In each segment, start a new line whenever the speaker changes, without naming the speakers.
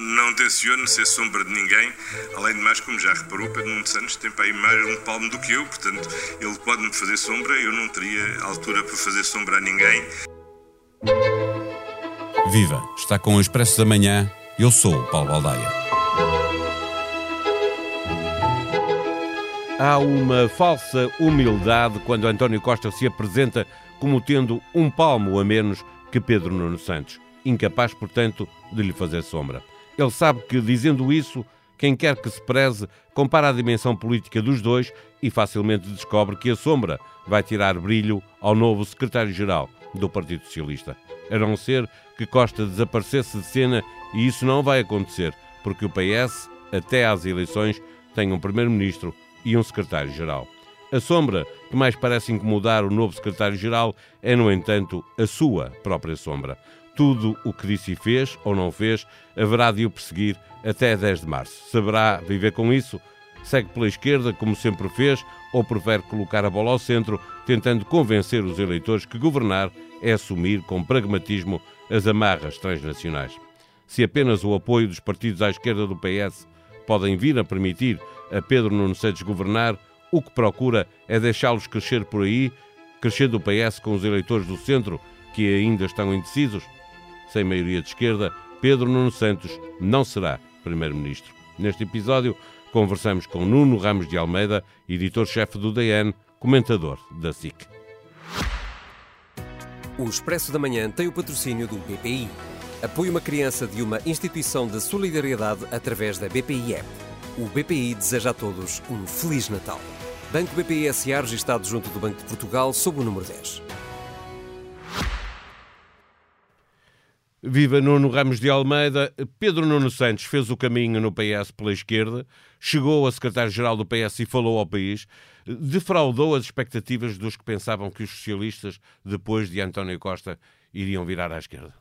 Não tenciono ser sombra de ninguém, além de mais, como já reparou, Pedro Nuno Santos tem para aí mais um palmo do que eu, portanto, ele pode-me fazer sombra, eu não teria altura para fazer sombra a ninguém.
Viva! Está com o Expresso da Manhã. Eu sou o Paulo Baldaia.
Há uma falsa humildade quando António Costa se apresenta como tendo um palmo a menos que Pedro Nuno Santos, incapaz, portanto, de lhe fazer sombra. Ele sabe que, dizendo isso, quem quer que se preze compara a dimensão política dos dois e facilmente descobre que a sombra vai tirar brilho ao novo secretário-geral do Partido Socialista. A não ser que Costa desaparecesse de cena e isso não vai acontecer, porque o PS, até às eleições, tem um primeiro-ministro e um secretário-geral. A sombra que mais parece incomodar o novo secretário-geral é, no entanto, a sua própria sombra. Tudo o que disse e fez ou não fez haverá de o perseguir até 10 de março. Saberá viver com isso? Segue pela esquerda, como sempre fez, ou prefere colocar a bola ao centro, tentando convencer os eleitores que governar é assumir com pragmatismo as amarras transnacionais? Se apenas o apoio dos partidos à esquerda do PS podem vir a permitir a Pedro Nuno Santos governar, o que procura é deixá-los crescer por aí, crescendo o PS com os eleitores do centro que ainda estão indecisos? Sem maioria de esquerda, Pedro Nuno Santos não será Primeiro-Ministro. Neste episódio, conversamos com Nuno Ramos de Almeida, editor-chefe do DN, comentador da SIC.
O Expresso da Manhã tem o patrocínio do BPI. Apoie uma criança de uma instituição de solidariedade através da BPI App. O BPI deseja a todos um Feliz Natal. Banco BPI SA registado junto do Banco de Portugal sob o número 10.
Viva Nuno Ramos de Almeida. Pedro Nuno Santos fez o caminho no PS pela esquerda, chegou a secretário-geral do PS e falou ao país, defraudou as expectativas dos que pensavam que os socialistas, depois de António Costa, iriam virar à esquerda.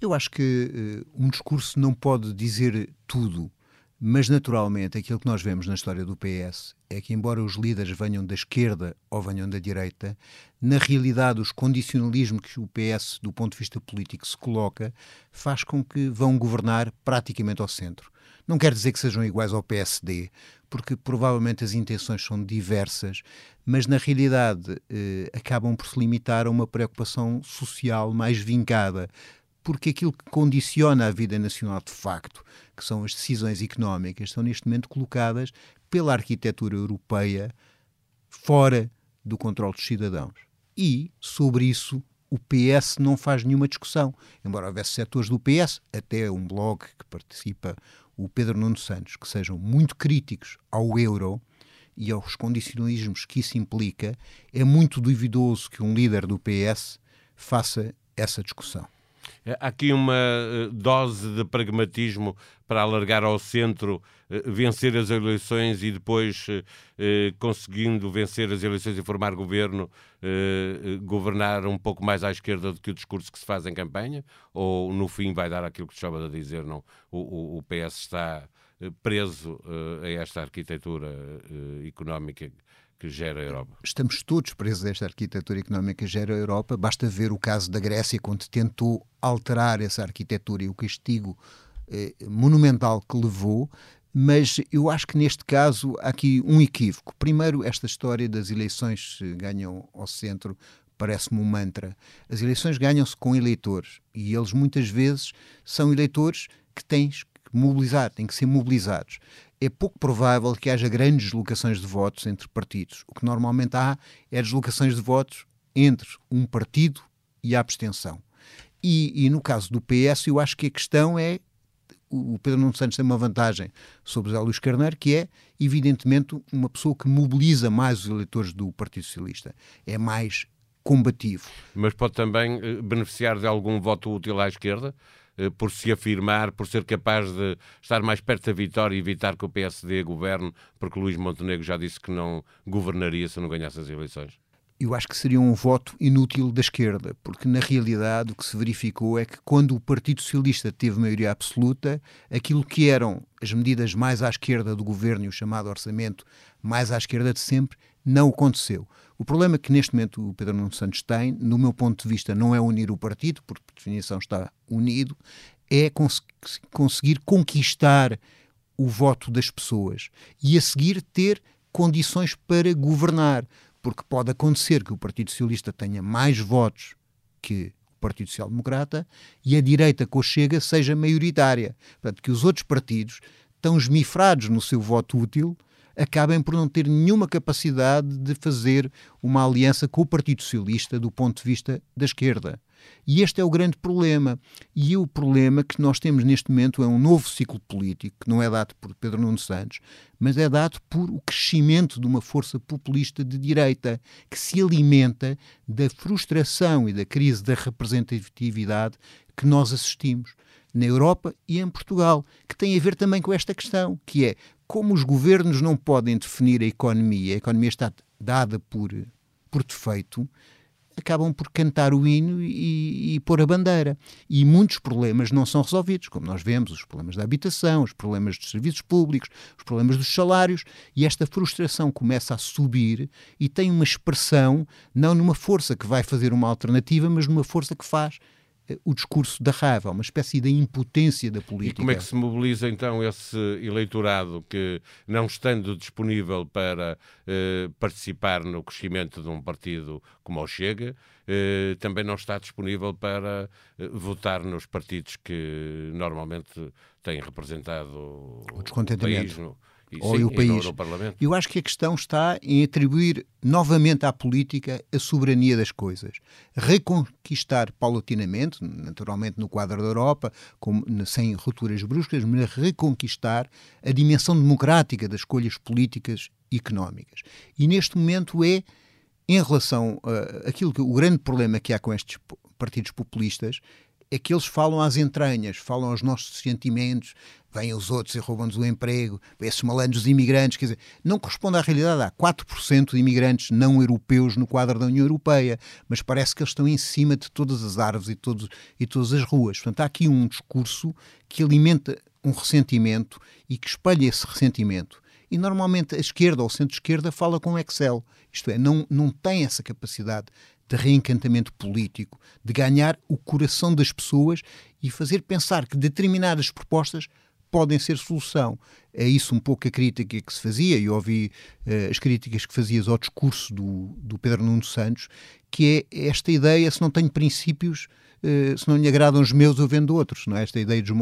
Eu acho que uh, um discurso não pode dizer tudo. Mas, naturalmente, aquilo que nós vemos na história do PS é que, embora os líderes venham da esquerda ou venham da direita, na realidade, os condicionalismos que o PS, do ponto de vista político, se coloca, faz com que vão governar praticamente ao centro. Não quer dizer que sejam iguais ao PSD, porque provavelmente as intenções são diversas, mas na realidade eh, acabam por se limitar a uma preocupação social mais vincada porque aquilo que condiciona a vida nacional de facto, que são as decisões económicas, são neste momento colocadas pela arquitetura europeia fora do controle dos cidadãos. E, sobre isso, o PS não faz nenhuma discussão. Embora houvesse setores do PS, até um blog que participa, o Pedro Nuno Santos, que sejam muito críticos ao euro e aos condicionalismos que isso implica, é muito duvidoso que um líder do PS faça essa discussão.
É, há aqui uma eh, dose de pragmatismo para alargar ao centro, eh, vencer as eleições e depois, eh, conseguindo vencer as eleições e formar governo, governar um pouco mais à esquerda do que o discurso que se faz em campanha? Ou no fim vai dar aquilo que se chama de dizer, não? O, o PS está preso a esta arquitetura económica que gera a Europa.
Estamos todos presos a esta arquitetura económica que gera a Europa. Basta ver o caso da Grécia, quando tentou alterar essa arquitetura e o castigo eh, monumental que levou. Mas eu acho que neste caso há aqui um equívoco. Primeiro, esta história das eleições ganham ao centro parece-me um mantra. As eleições ganham-se com eleitores e eles muitas vezes são eleitores que tens que mobilizar, têm que ser mobilizados é pouco provável que haja grandes deslocações de votos entre partidos. O que normalmente há é deslocações de votos entre um partido e a abstenção. E, e no caso do PS, eu acho que a questão é o Pedro Nuno Santos tem uma vantagem sobre o Zé Luís Carneiro, que é, evidentemente, uma pessoa que mobiliza mais os eleitores do Partido Socialista. É mais combativo.
Mas pode também eh, beneficiar de algum voto útil à esquerda? Eh, por se afirmar, por ser capaz de estar mais perto da vitória e evitar que o PSD governe, porque Luís Montenegro já disse que não governaria se não ganhasse as eleições?
Eu acho que seria um voto inútil da esquerda, porque na realidade o que se verificou é que quando o Partido Socialista teve maioria absoluta, aquilo que eram as medidas mais à esquerda do governo e o chamado orçamento mais à esquerda de sempre, não aconteceu. O problema que neste momento o Pedro Nuno Santos tem, no meu ponto de vista, não é unir o partido, porque por definição está unido, é cons conseguir conquistar o voto das pessoas e a seguir ter condições para governar, porque pode acontecer que o Partido Socialista tenha mais votos que o Partido Social Democrata e a direita o chega seja maioritária. Portanto, que os outros partidos tão esmifrados no seu voto útil acabem por não ter nenhuma capacidade de fazer uma aliança com o Partido Socialista do ponto de vista da esquerda. E este é o grande problema. E o problema que nós temos neste momento é um novo ciclo político, que não é dado por Pedro Nuno Santos, mas é dado por o crescimento de uma força populista de direita, que se alimenta da frustração e da crise da representatividade que nós assistimos na Europa e em Portugal, que tem a ver também com esta questão, que é como os governos não podem definir a economia, a economia está dada por, por defeito, acabam por cantar o hino e, e pôr a bandeira. E muitos problemas não são resolvidos, como nós vemos, os problemas da habitação, os problemas dos serviços públicos, os problemas dos salários, e esta frustração começa a subir e tem uma expressão, não numa força que vai fazer uma alternativa, mas numa força que faz o discurso da raiva, uma espécie de impotência da política.
E como é que se mobiliza então esse eleitorado que, não estando disponível para eh, participar no crescimento de um partido como o Chega, eh, também não está disponível para eh, votar nos partidos que normalmente têm representado o, o país no,
e, ou sim, o país. Eu acho que a questão está em atribuir novamente à política a soberania das coisas. Reconquistar paulatinamente, naturalmente no quadro da Europa, com, sem rupturas bruscas, mas reconquistar a dimensão democrática das escolhas políticas e económicas. E neste momento é, em relação a aquilo que o grande problema que há com estes partidos populistas, é que eles falam às entranhas, falam aos nossos sentimentos, vêm os outros e roubam-nos o emprego, esses malandros imigrantes, quer dizer, não corresponde à realidade. Há 4% de imigrantes não europeus no quadro da União Europeia, mas parece que eles estão em cima de todas as árvores e, todos, e todas as ruas. Portanto, há aqui um discurso que alimenta um ressentimento e que espalha esse ressentimento. E normalmente a esquerda ou o centro-esquerda fala com Excel, isto é, não, não tem essa capacidade de reencantamento político, de ganhar o coração das pessoas e fazer pensar que determinadas propostas podem ser solução. É isso um pouco a crítica que se fazia, e ouvi uh, as críticas que fazias ao discurso do, do Pedro Nuno Santos, que é esta ideia, se não tenho princípios, se não lhe agradam os meus, eu vendo outros, não é? Esta ideia dos,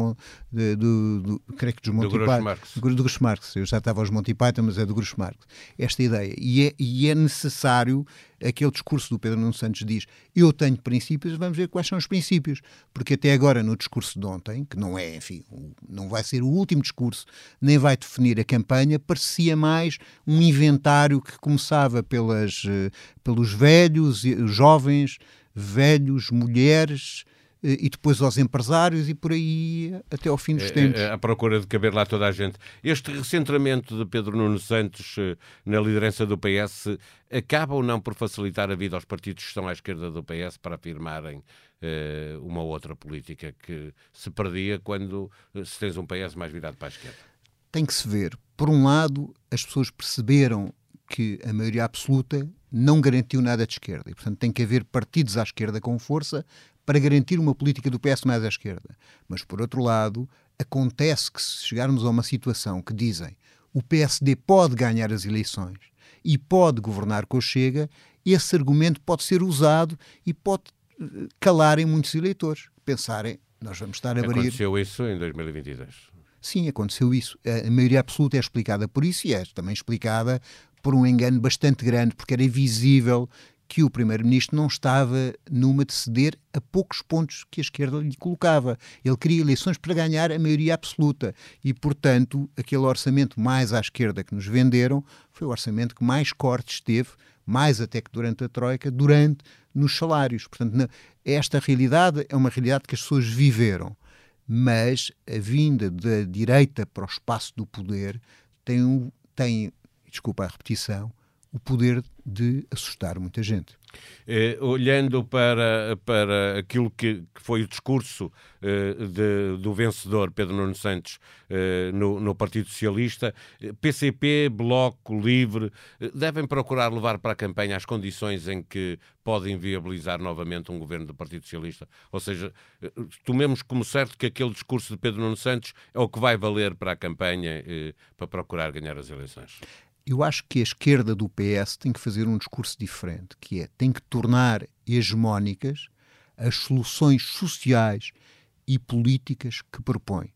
de, do, do, creio que dos Monty do Python. Do, do Grush Marx. Eu já estava aos Monty Python, mas é do Grush Marx. Esta ideia. E é, e é necessário, aquele discurso do Pedro Nuno Santos diz, eu tenho princípios, vamos ver quais são os princípios. Porque até agora, no discurso de ontem, que não é, enfim, não vai ser o último discurso, nem vai definir a campanha, parecia mais um inventário que começava pelas, eh, pelos velhos, jovens, velhos, mulheres eh, e depois aos empresários e por aí até ao fim dos é, tempos.
À procura de caber lá toda a gente. Este recentramento de Pedro Nuno Santos eh, na liderança do PS acaba ou não por facilitar a vida aos partidos que estão à esquerda do PS para afirmarem uh, uma outra política que se perdia quando se tens um PS mais virado para a esquerda?
Tem que se ver. Por um lado, as pessoas perceberam que a maioria absoluta não garantiu nada de esquerda. E, portanto, tem que haver partidos à esquerda com força para garantir uma política do PS mais à esquerda. Mas, por outro lado, acontece que se chegarmos a uma situação que dizem o PSD pode ganhar as eleições e pode governar com o Chega, esse argumento pode ser usado e pode eh, calar em muitos eleitores. Pensarem, nós vamos estar a abrir...
Aconteceu isso em 2022.
Sim, aconteceu isso. A maioria absoluta é explicada por isso e é também explicada por um engano bastante grande, porque era visível que o Primeiro-Ministro não estava numa de ceder a poucos pontos que a esquerda lhe colocava. Ele queria eleições para ganhar a maioria absoluta e, portanto, aquele orçamento mais à esquerda que nos venderam foi o orçamento que mais cortes teve, mais até que durante a Troika, durante nos salários. Portanto, esta realidade é uma realidade que as pessoas viveram, mas a vinda da direita para o espaço do poder tem, tem desculpa a repetição, o poder de assustar muita gente.
Eh, olhando para, para aquilo que, que foi o discurso eh, de, do vencedor Pedro Nuno Santos eh, no, no, Partido Socialista, PCP, Bloco, Livre, devem procurar levar para a campanha as condições em que podem viabilizar novamente um governo do Partido Socialista. Ou seja, tomemos como certo que aquele discurso de Pedro Nuno Santos é o que vai valer para a campanha para procurar ganhar as eleições.
Eu acho que a esquerda do PS tem que fazer um discurso diferente, que é tem que tornar hegemónicas as soluções sociais e políticas que propõe.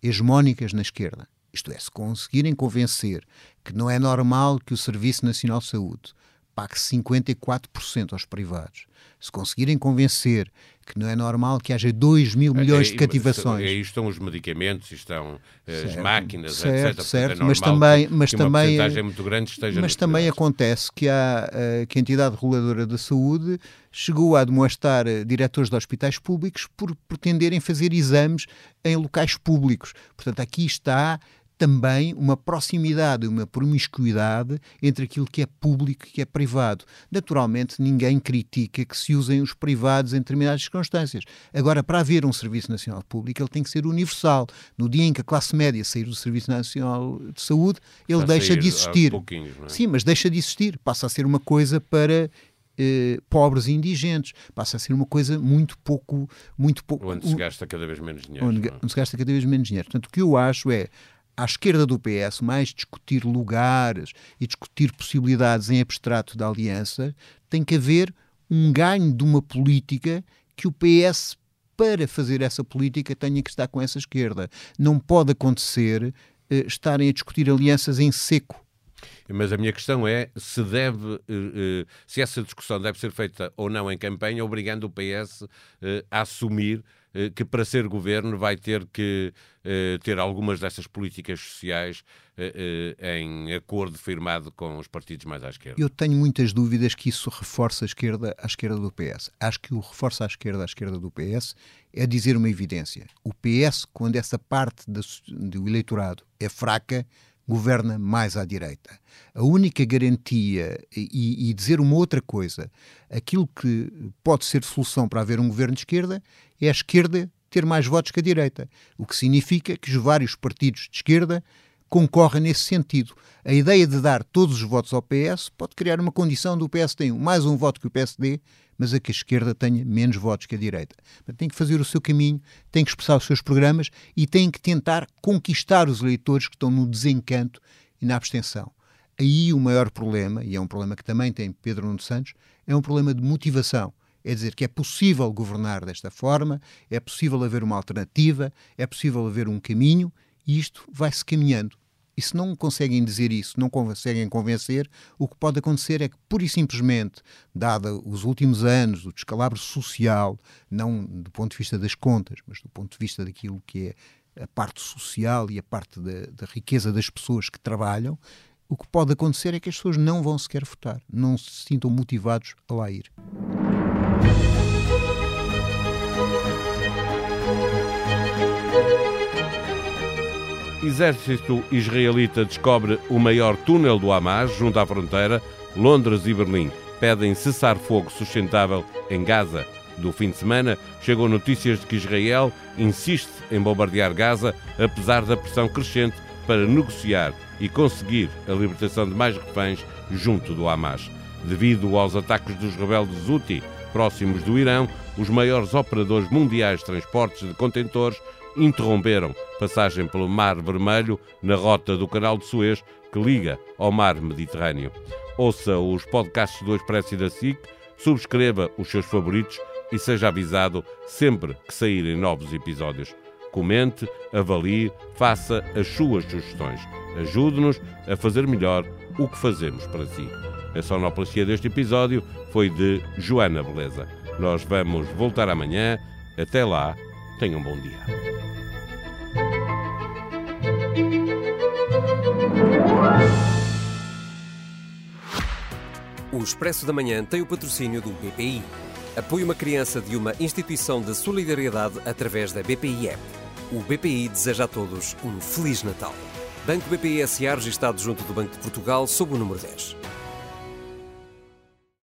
Hegemónicas na esquerda. Isto é, se conseguirem convencer que não é normal que o Serviço Nacional de Saúde pague 54% aos privados, se conseguirem convencer que não é normal que haja 2 mil milhões é, de cativações.
Aí estão os medicamentos, estão eh, certo, as máquinas,
certo,
etc.
Certo, é mas também, mas também,
muito grande esteja
mas também acontece que, há, eh, que a entidade reguladora da saúde chegou a demonstrar eh, diretores de hospitais públicos por pretenderem fazer exames em locais públicos. Portanto, aqui está também uma proximidade, uma promiscuidade entre aquilo que é público e que é privado. Naturalmente, ninguém critica que se usem os privados em determinadas circunstâncias. Agora, para haver um Serviço Nacional Público, ele tem que ser universal. No dia em que a classe média sair do Serviço Nacional de Saúde, ele deixa de existir.
É?
Sim, mas deixa de existir. Passa a ser uma coisa para eh, pobres e indigentes. Passa a ser uma coisa muito pouco. Muito pouco
onde se gasta cada vez menos dinheiro.
Onde,
é?
onde se gasta cada vez menos dinheiro. Portanto, o que eu acho é à esquerda do PS, mais discutir lugares e discutir possibilidades em abstrato da aliança, tem que haver um ganho de uma política que o PS, para fazer essa política, tenha que estar com essa esquerda. Não pode acontecer eh, estarem a discutir alianças em seco.
Mas a minha questão é se deve, eh, eh, se essa discussão deve ser feita ou não em campanha, obrigando o PS a assumir que para ser governo vai ter que eh, ter algumas dessas políticas sociais eh, em acordo firmado com os partidos mais à esquerda.
Eu tenho muitas dúvidas que isso reforça a esquerda à esquerda do PS. Acho que o reforça à esquerda à esquerda do PS é dizer uma evidência. O PS, quando essa parte do eleitorado é fraca, governa mais à direita. A única garantia, e, e, dizer uma outra coisa, aquilo que pode ser solução para haver um governo de esquerda é a esquerda ter mais votos que a direita, o que significa que os vários partidos de esquerda concorrem nesse sentido. A ideia de dar todos os votos ao PS pode criar uma condição do PS tem mais um voto que o PSD, mas a que a esquerda tenha menos votos que a direita. tem que fazer o seu caminho, tem que expressar os seus programas e tem que tentar conquistar os eleitores que estão no desencanto e na abstenção. Aí o maior problema, e é um problema que também tem Pedro Nuno Santos, é um problema de motivação. É dizer que é possível governar desta forma, é possível haver uma alternativa, é possível haver um caminho e isto vai-se caminhando. E se não conseguem dizer isso, não conseguem convencer, o que pode acontecer é que, pura e simplesmente, dado os últimos anos do descalabro social, não do ponto de vista das contas, mas do ponto de vista daquilo que é a parte social e a parte da, da riqueza das pessoas que trabalham, o que pode acontecer é que as pessoas não vão sequer votar, não se sintam motivados a lá ir.
Exército israelita descobre o maior túnel do Hamas junto à fronteira. Londres e Berlim pedem cessar fogo sustentável em Gaza. Do fim de semana chegam notícias de que Israel insiste em bombardear Gaza, apesar da pressão crescente para negociar e conseguir a libertação de mais reféns junto do Hamas. Devido aos ataques dos rebeldes Houthi próximos do Irão, os maiores operadores mundiais de transportes de contentores interromperam passagem pelo Mar Vermelho na rota do Canal de Suez que liga ao Mar Mediterrâneo. Ouça os podcasts do Expresso e da SIC, subscreva os seus favoritos e seja avisado sempre que saírem novos episódios. Comente, avalie, faça as suas sugestões. Ajude-nos a fazer melhor o que fazemos para si. A sonoplastia deste episódio foi de Joana Beleza. Nós vamos voltar amanhã. Até lá, tenham um bom dia.
O Expresso da Manhã tem o patrocínio do BPI. Apoie uma criança de uma instituição de solidariedade através da BPI App. O BPI deseja a todos um Feliz Natal. Banco BPI SA registado junto do Banco de Portugal sob o número 10.